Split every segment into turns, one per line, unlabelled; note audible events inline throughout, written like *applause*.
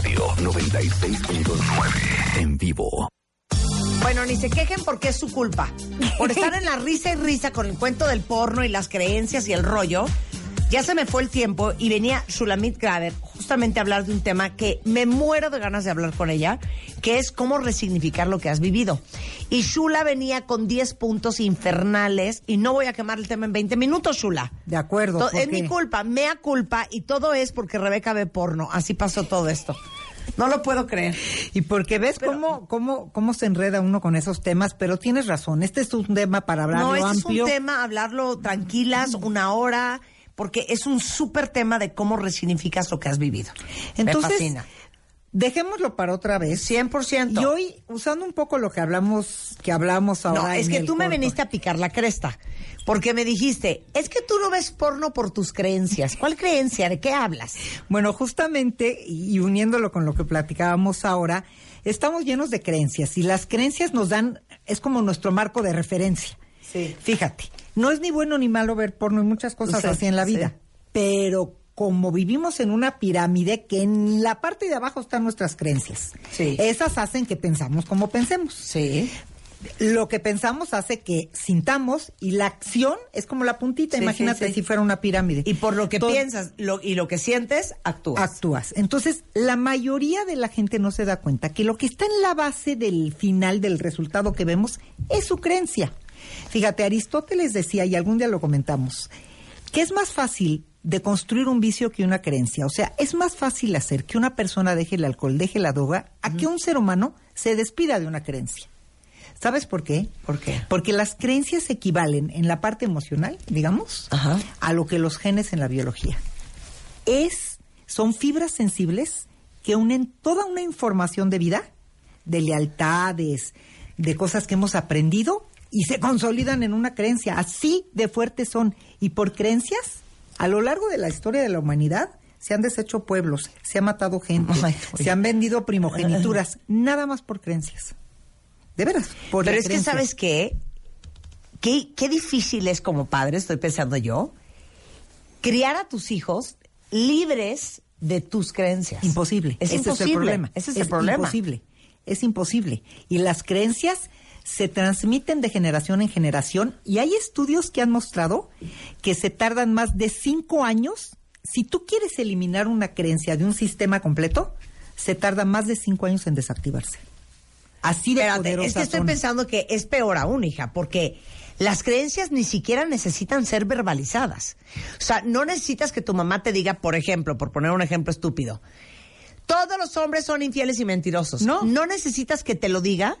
Radio 96.9 en vivo.
Bueno, ni se quejen porque es su culpa. Por estar en la risa y risa con el cuento del porno y las creencias y el rollo, ya se me fue el tiempo y venía Shulamit Graver justamente a hablar de un tema que me muero de ganas de hablar con ella, que es cómo resignificar lo que has vivido. Y Shula venía con 10 puntos infernales y no voy a quemar el tema en 20 minutos, Shula.
De acuerdo.
Es mi culpa, mea culpa y todo es porque Rebeca ve porno. Así pasó todo esto. No lo puedo creer.
Y porque ves cómo, cómo, cómo se enreda uno con esos temas, pero tienes razón, este es un tema para hablarlo
No, este
amplio.
es un tema, hablarlo tranquilas, una hora, porque es un súper tema de cómo resignificas lo que has vivido. me
Entonces,
fascina.
Dejémoslo para otra vez.
100%.
Y hoy, usando un poco lo que hablamos, que hablamos ahora.
no, es que tú me viniste a picar la cresta, porque me dijiste, es que tú no ves porno por tus creencias. ¿Cuál creencia? ¿De qué hablas?
Bueno, justamente, y uniéndolo con lo que platicábamos ahora, estamos llenos de creencias y las creencias nos dan, es como nuestro marco de referencia.
Sí.
Fíjate, no es ni bueno ni malo ver porno y muchas cosas
Sí,
así en la vida,
sí.
pero como vivimos en una pirámide que en la parte de abajo están nuestras creencias,
Sí.
esas hacen que pensamos como pensemos.
Sí.
Lo que pensamos hace que sintamos y la acción es como la puntita,
Sí,
imagínate
sí,
si fuera una pirámide.
Y por lo que piensas lo- y lo que sientes, actúas.
actúas. Entonces, la mayoría de la gente no se da cuenta que lo que está en la base del final del resultado que vemos es su creencia. Fíjate, Aristóteles decía, y algún día lo comentamos, que es más fácil de construir un vicio que una creencia. O sea, es más fácil hacer que una persona deje el alcohol, deje la droga, a que un ser humano se despida de una creencia. ¿Sabes por qué?
¿Por qué?
Porque las creencias equivalen en la parte emocional, digamos,
Ajá.
a lo que los genes en la biología es, son fibras sensibles que unen toda una información de vida, de lealtades, de cosas que hemos aprendido y se consolidan en una creencia. Así de fuertes son. Y por creencias, a lo largo de la historia de la humanidad, se han deshecho pueblos, se ha matado gente,
Ay,
se han vendido primogenituras, nada más por creencias. De veras, por
Pero es que. ¿sabes qué? qué? Qué difícil es como padre, estoy pensando yo, criar a tus hijos libres de tus creencias.
Imposible.
Es
Ese
imposible.
es el problema.
Ese es, el problema.
imposible. Es imposible. Y las creencias se transmiten de generación en generación y hay estudios que han mostrado que se tardan más de cinco años. Si tú quieres eliminar una creencia de un sistema completo, se tarda más de cinco años en desactivarse. Así de
Espérate, es que estoy
son.
pensando que es peor aún, hija, porque las creencias ni siquiera necesitan ser verbalizadas. O sea, no necesitas que tu mamá te diga, por ejemplo, por poner un ejemplo estúpido, todos los hombres son infieles y mentirosos.
No.
No necesitas que te lo diga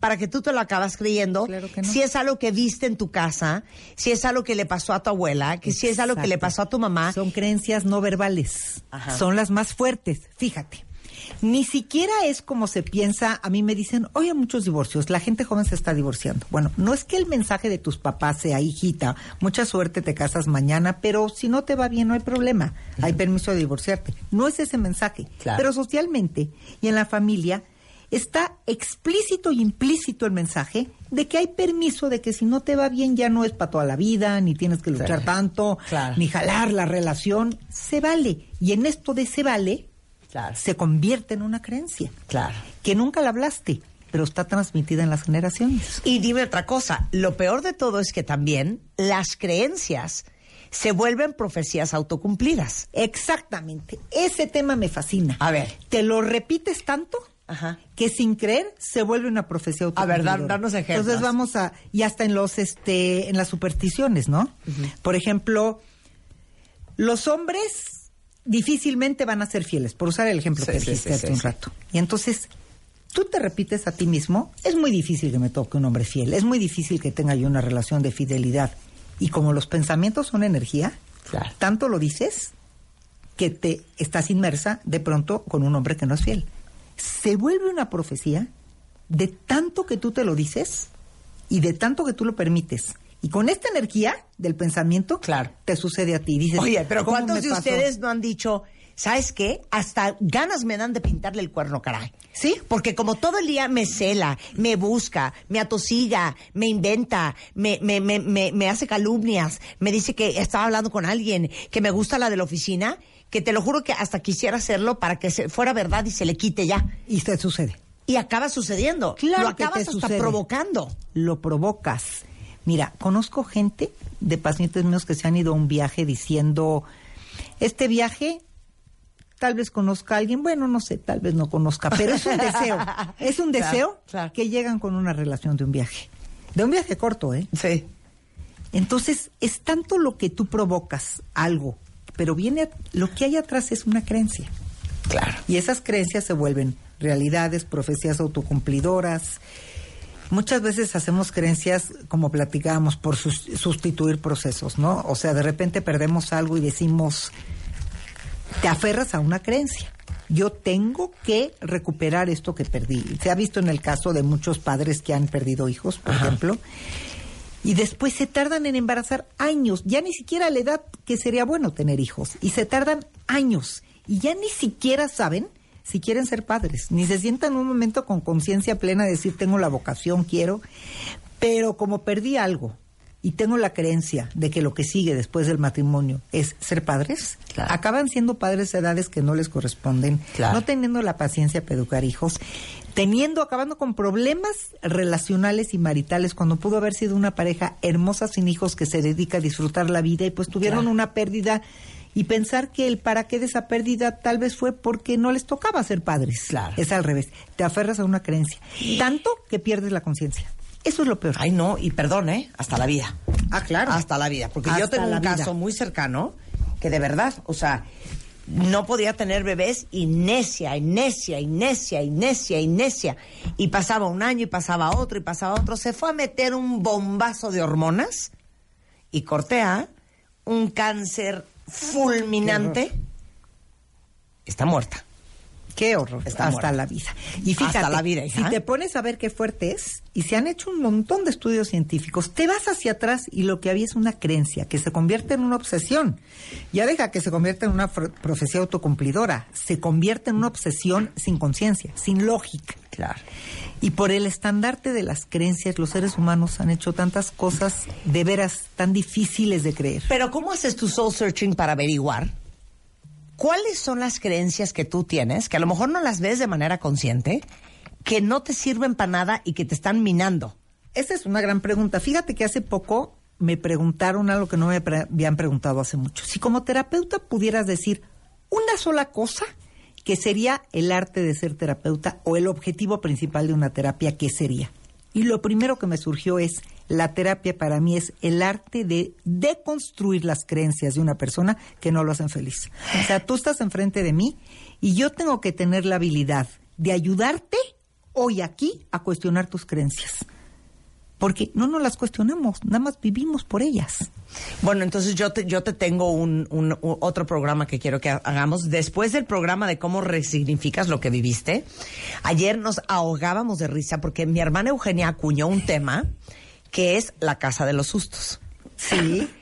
para que tú te lo acabas creyendo.
Claro que no.
Si es algo que viste en tu casa, si es algo que le pasó a tu abuela, que si es algo que le pasó a tu mamá.
Son creencias no verbales.
Ajá.
Son las más fuertes. Fíjate. Ni siquiera es como se piensa. A mí me dicen, oye, muchos divorcios. La gente joven se está divorciando. Bueno, no es que el mensaje de tus papás sea, hijita, mucha suerte, te casas mañana, pero si no te va bien, no hay problema. Hay permiso de divorciarte. No es ese mensaje.
Claro.
Pero socialmente y en la familia está explícito y implícito el mensaje de que hay permiso de que si no te va bien ya no es para toda la vida, ni tienes que luchar tanto,
Claro.
ni jalar la relación. Se vale. Y en esto de se vale,
Claro.
se convierte en una creencia.
Claro.
Que nunca la hablaste, pero está transmitida en las generaciones.
Y dime otra cosa, lo peor de todo es que también las creencias se vuelven profecías autocumplidas.
Exactamente. Ese tema me fascina.
A ver.
Te lo repites tanto
Ajá.
que sin creer se vuelve una profecía
A ver,
autocumplidora.
danos ejemplos.
Entonces vamos a y hasta en los este en las supersticiones, ¿no? Por ejemplo, los hombres difícilmente van a ser fieles, por usar el ejemplo
Sí,
que
sí,
dijiste hace
sí,
un rato. Y entonces tú te repites a ti mismo, es muy difícil que me toque un hombre fiel, es muy difícil que tenga yo una relación de fidelidad. Y como los pensamientos son energía,
Claro.
tanto lo dices que te estás inmersa de pronto con un hombre que no es fiel. Se vuelve una profecía de tanto que tú te lo dices y de tanto que tú lo permites. Y con esta energía del pensamiento,
Claro.
te sucede a ti. Dices,
Oye, pero
¿cómo
¿cuántos de
pasó?
ustedes no han dicho, ¿sabes qué? Hasta ganas me dan de pintarle el cuerno, caray.
Sí.
Porque como todo el día me cela, me busca, me atosiga, me inventa, me, me, me, me, me hace calumnias, me dice que estaba hablando con alguien, que me gusta la de la oficina, que te lo juro que hasta quisiera hacerlo para que se, fuera verdad y se le quite ya.
Y te sucede.
Y acaba sucediendo.
Claro
lo
que
acabas
te
hasta
sucede.
provocando.
Lo provocas. Mira, conozco gente de pacientes míos que se han ido a un viaje diciendo, este viaje tal vez conozca a alguien, bueno, no sé, tal vez no conozca, pero es un *laughs* deseo, es un
Claro,
deseo
claro.
que llegan con una relación de un viaje, de un viaje corto, ¿eh?
Sí.
Entonces, es tanto lo que tú provocas algo, pero viene, a- lo que hay atrás es una creencia.
Claro.
Y esas creencias se vuelven realidades, profecías autocumplidoras. Muchas veces hacemos creencias, como platicábamos, por sus- sustituir procesos, ¿no? O sea, de repente perdemos algo y decimos, te aferras a una creencia. Yo tengo que recuperar esto que perdí. Se ha visto en el caso de muchos padres que han perdido hijos, por ejemplo, y después se tardan en embarazar años, ya ni siquiera a la edad que sería bueno tener hijos, y se tardan años, y ya ni siquiera saben si quieren ser padres, ni se sientan un momento con conciencia plena de decir tengo la vocación, quiero, pero como perdí algo y tengo la creencia de que lo que sigue después del matrimonio es ser padres,
Claro.
acaban siendo padres a edades que no les corresponden,
Claro.
no teniendo la paciencia para educar hijos, teniendo, acabando con problemas relacionales y maritales cuando pudo haber sido una pareja hermosa sin hijos que se dedica a disfrutar la vida y pues tuvieron
Claro.
una pérdida y pensar que el para qué de esa pérdida tal vez fue porque no les tocaba ser padres.
Claro.
Es al revés, te aferras a una creencia, tanto que pierdes la conciencia. Eso es lo peor.
Ay, no, y perdón, ¿eh? Hasta la vida.
Ah, claro.
Hasta la vida. Porque yo tengo un
vida.
caso muy cercano que de verdad, o sea, no podía tener bebés y necia, y necia, y necia, y necia, y necia. Y pasaba un año, y pasaba otro, y pasaba otro. Se fue a meter un bombazo de hormonas y cortea un cáncer fulminante. Está muerta.
Qué horror.
Está
hasta la vida. Y fíjate,
Hasta la vida, hija.
si te pones a ver qué fuerte es, y se han hecho un montón de estudios científicos, te vas hacia atrás y lo que había es una creencia que se convierte en una obsesión. Ya deja que se convierta en una profecía autocumplidora, se convierte en una obsesión sin conciencia, sin lógica.
Claro.
Y por el estandarte de las creencias, los seres humanos han hecho tantas cosas de veras tan difíciles de creer.
Pero ¿cómo haces tu soul searching para averiguar cuáles son las creencias que tú tienes, que a lo mejor no las ves de manera consciente, que no te sirven para nada y que te están minando?
Esa es una gran pregunta. Fíjate que hace poco me preguntaron algo que no me habían preguntado hace mucho. Si como terapeuta pudieras decir una sola cosa que sería el arte de ser terapeuta o el objetivo principal de una terapia, ¿qué sería? Y lo primero que me surgió es, la terapia para mí es el arte de deconstruir las creencias de una persona que no lo hacen feliz. O sea, tú estás enfrente de mí y yo tengo que tener la habilidad de ayudarte hoy aquí a cuestionar tus creencias. Porque no nos las cuestionamos, nada más vivimos por ellas.
Bueno, entonces yo te, yo te tengo un, un- un- otro programa que quiero que hagamos. Después del programa de cómo resignificas lo que viviste, ayer nos ahogábamos de risa porque mi hermana Eugenia acuñó un tema que es la casa de los sustos.
Sí. *laughs*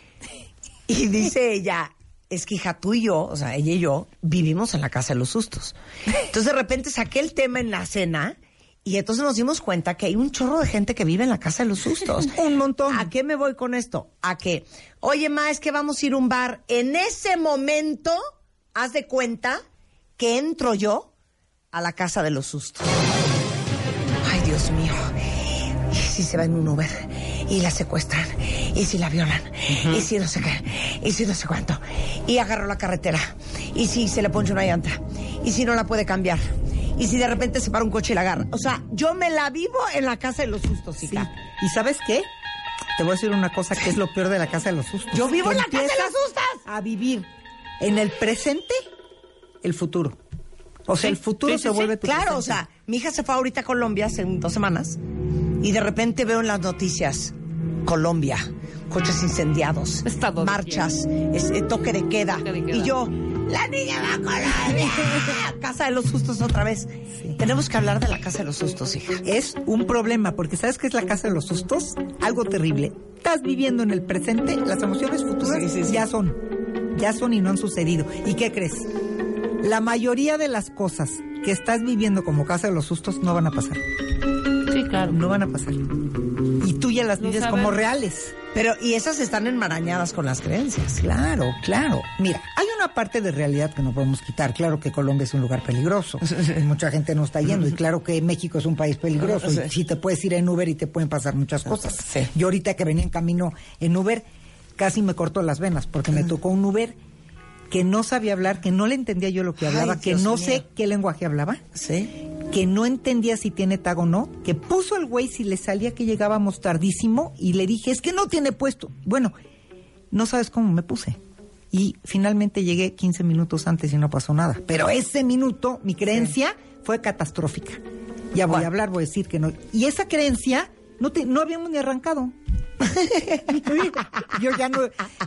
Y dice ella, es que hija, tú y yo, o sea, ella y yo, vivimos en la casa de los sustos. Entonces de repente saqué el tema en la cena y entonces nos dimos cuenta que hay un chorro de gente que vive en la casa de los sustos. *laughs*
Un montón.
¿A qué me voy con esto? A que, oye, ma, es que vamos a ir a un bar. En ese momento, haz de cuenta que entro yo a la casa de los sustos. Ay, Dios mío. ¿Y si se va en un Uber? Y la secuestran. Y si la violan. Y si no sé qué. Y si no sé cuánto. Y agarro la carretera. Y si se le ponche una llanta. Y si no la puede cambiar. Y si de repente se para un coche y la agarra. O sea, yo me la vivo en la casa de los sustos,
Sí.
hija.
¿Y sabes qué? Te voy a decir una cosa que es lo peor de la casa de los sustos.
Yo vivo en la casa de los sustos.
A vivir en el presente el futuro. O sea,
Sí,
el futuro
sí, sí,
se
sí.
vuelve tu
Claro, o sea, mi hija se fue ahorita a Colombia hace dos semanas y de repente veo en las noticias Colombia, coches incendiados,
Estado de
marchas, es- eh, toque de queda.
Toque de queda.
Y yo, La niña va a Colombia. *laughs* Casa de los sustos otra vez. Tenemos que hablar de la casa de los sustos, hija.
Es un problema, porque ¿sabes qué es la casa de los sustos? Algo terrible. Estás viviendo en el presente, las emociones futuras
Sí, sí, sí.
ya son. Ya son y no han sucedido. ¿Y qué crees? La mayoría de las cosas que estás viviendo como casa de los sustos no van a pasar.
Claro.
No van a pasar. Y tú ya las vives como reales.
Pero, y esas están enmarañadas con las creencias.
Claro, claro. Mira, hay una parte de realidad que no podemos quitar. Claro que Colombia es un lugar peligroso. *laughs* Y mucha gente no está yendo. Y claro que México es un país peligroso. Y sí te puedes ir en Uber y te pueden pasar muchas cosas.
Sí.
Yo ahorita que venía en camino en Uber, casi me cortó las venas porque me tocó un Uber que no sabía hablar, que no le entendía yo lo que
Ay,
hablaba, que
Dios
no
mío.
sé qué lenguaje hablaba
¿Sí?
Que no entendía si tiene tag o no, que puso el güey si le salía que llegábamos tardísimo y le dije, es que no tiene puesto. Bueno, no sabes cómo me puse. Y finalmente llegué 15 minutos antes y no pasó nada. Pero ese minuto, mi creencia fue catastrófica. Ya voy a hablar, voy a decir que no. Y esa creencia, no, te, no habíamos ni arrancado. *laughs* Yo ya no,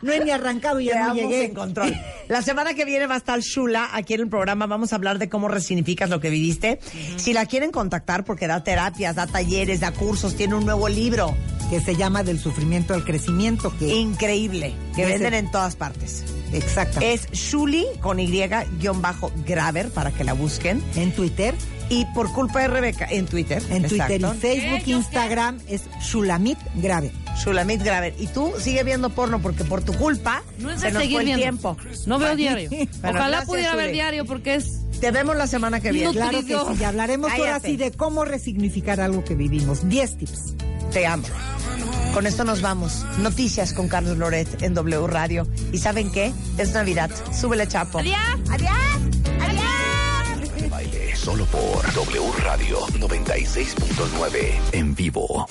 no he ni arrancado y ya no llegué.
en control. La semana que viene va a estar Shula aquí en el programa. Vamos a hablar de cómo resignificas lo que viviste. Si la quieren contactar, porque da terapias, da talleres, da cursos, tiene un nuevo libro
Que se llama Del sufrimiento al crecimiento. Que,
increíble que venden en todas partes.
exacta.
Es Shuli con Y-Graver para que la busquen.
en Twitter.
Y por culpa de Rebeca en Twitter.
En Twitter
exacto.
y Facebook, Instagram es Shulamit Grave.
Shulamit Graver. Y tú sigue viendo porno porque por tu culpa
No es
se
de
nos
seguir
fue el
viendo.
tiempo.
No veo *laughs* diario.
Bueno,
Ojalá
gracias,
pudiera ver diario porque es
Te vemos la semana que viene.
Claro que sí, y hablaremos ahora sí de cómo resignificar algo que vivimos. 10 tips.
Te amo. Con esto nos vamos. Noticias con Carlos Loret en W Radio. ¿Y saben qué? Es Navidad. Súbele, Chapo.
¡Adiós!
¡Adiós! ¡Adiós!
Baile solo por W Radio 96.9 en vivo.